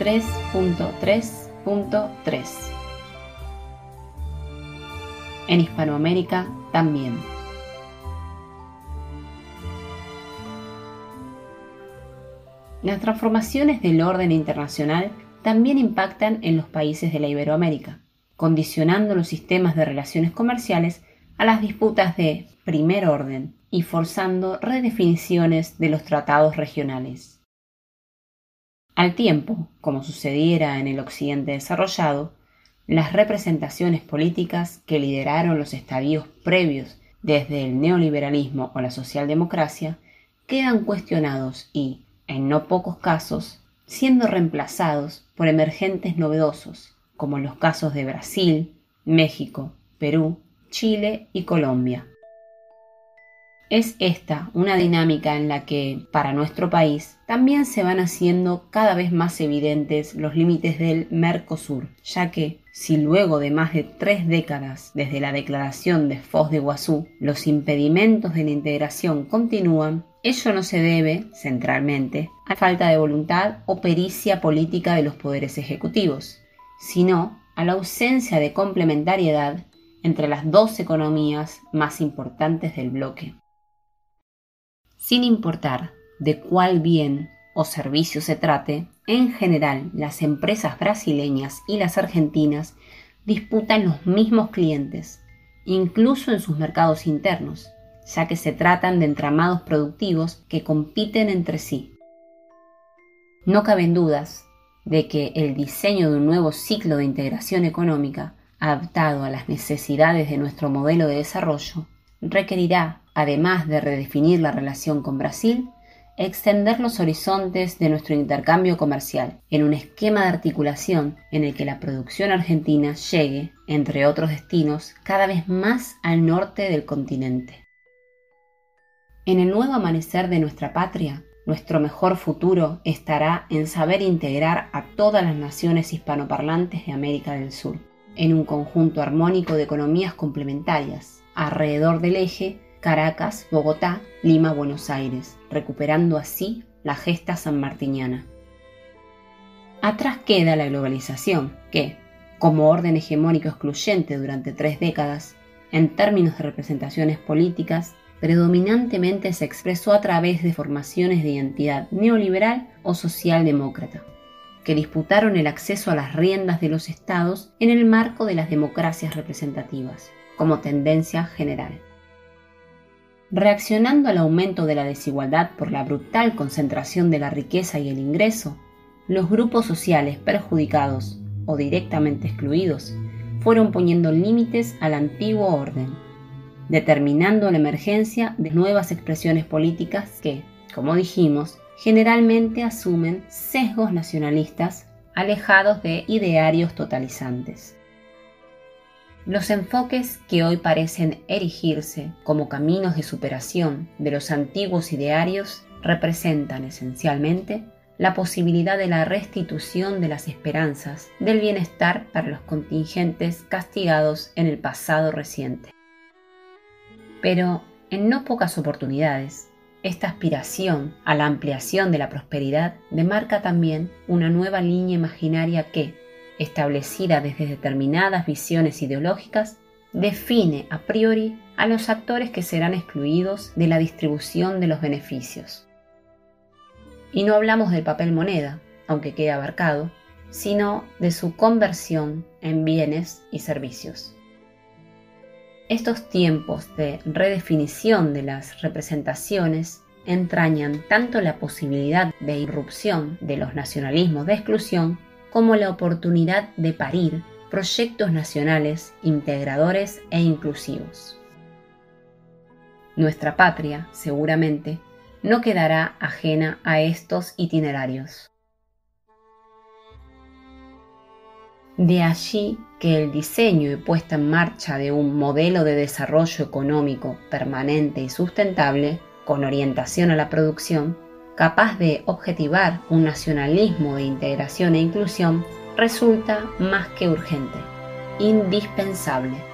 3.3.3. En Hispanoamérica también. Las transformaciones del orden internacional también impactan en los países de la Iberoamérica, condicionando los sistemas de relaciones comerciales a las disputas de primer orden y forzando redefiniciones de los tratados regionales. Al tiempo, como sucediera en el occidente desarrollado, las representaciones políticas que lideraron los estadios previos desde el neoliberalismo o la socialdemocracia quedan cuestionados y, en no pocos casos, siendo reemplazados por emergentes novedosos, como los casos de Brasil, México, Perú, Chile y Colombia. Es esta una dinámica en la que, para nuestro país, también se van haciendo cada vez más evidentes los límites del Mercosur, ya que, si luego de más de tres décadas desde la declaración de Foz de Iguazú los impedimentos de la integración continúan, Ello no se debe, centralmente, a falta de voluntad o pericia política de los poderes ejecutivos, sino a la ausencia de complementariedad entre las dos economías más importantes del bloque. Sin importar de cuál bien o servicio se trate, en general las empresas brasileñas y las argentinas disputan los mismos clientes, incluso en sus mercados internos, ya que se tratan de entramados productivos que compiten entre sí. No caben dudas de que el diseño de un nuevo ciclo de integración económica adaptado a las necesidades de nuestro modelo de desarrollo requerirá, además de redefinir la relación con Brasil, extender los horizontes de nuestro intercambio comercial en un esquema de articulación en el que la producción argentina llegue, entre otros destinos, cada vez más al norte del continente. En el nuevo amanecer de nuestra patria, nuestro mejor futuro estará en saber integrar a todas las naciones hispanoparlantes de América del Sur, en un conjunto armónico de economías complementarias, alrededor del eje Caracas, Bogotá, Lima, Buenos Aires, recuperando así la gesta sanmartiniana. Atrás queda la globalización, que, como orden hegemónico excluyente durante tres décadas, en términos de representaciones políticas, predominantemente se expresó a través de formaciones de identidad neoliberal o socialdemócrata, que disputaron el acceso a las riendas de los estados en el marco de las democracias representativas, como tendencia general. Reaccionando al aumento de la desigualdad por la brutal concentración de la riqueza y el ingreso, los grupos sociales perjudicados o directamente excluidos fueron poniendo límites al antiguo orden determinando la emergencia de nuevas expresiones políticas que, como dijimos, generalmente asumen sesgos nacionalistas alejados de idearios totalizantes. Los enfoques que hoy parecen erigirse como caminos de superación de los antiguos idearios representan esencialmente la posibilidad de la restitución de las esperanzas del bienestar para los contingentes castigados en el pasado reciente. Pero en no pocas oportunidades, esta aspiración a la ampliación de la prosperidad demarca también una nueva línea imaginaria que, establecida desde determinadas visiones ideológicas, define a priori a los actores que serán excluidos de la distribución de los beneficios. Y no hablamos del papel moneda, aunque quede abarcado, sino de su conversión en bienes y servicios. Estos tiempos de redefinición de las representaciones entrañan tanto la posibilidad de irrupción de los nacionalismos de exclusión como la oportunidad de parir proyectos nacionales integradores e inclusivos. Nuestra patria, seguramente, no quedará ajena a estos itinerarios. De allí que el diseño y puesta en marcha de un modelo de desarrollo económico permanente y sustentable, con orientación a la producción, capaz de objetivar un nacionalismo de integración e inclusión, resulta más que urgente, indispensable.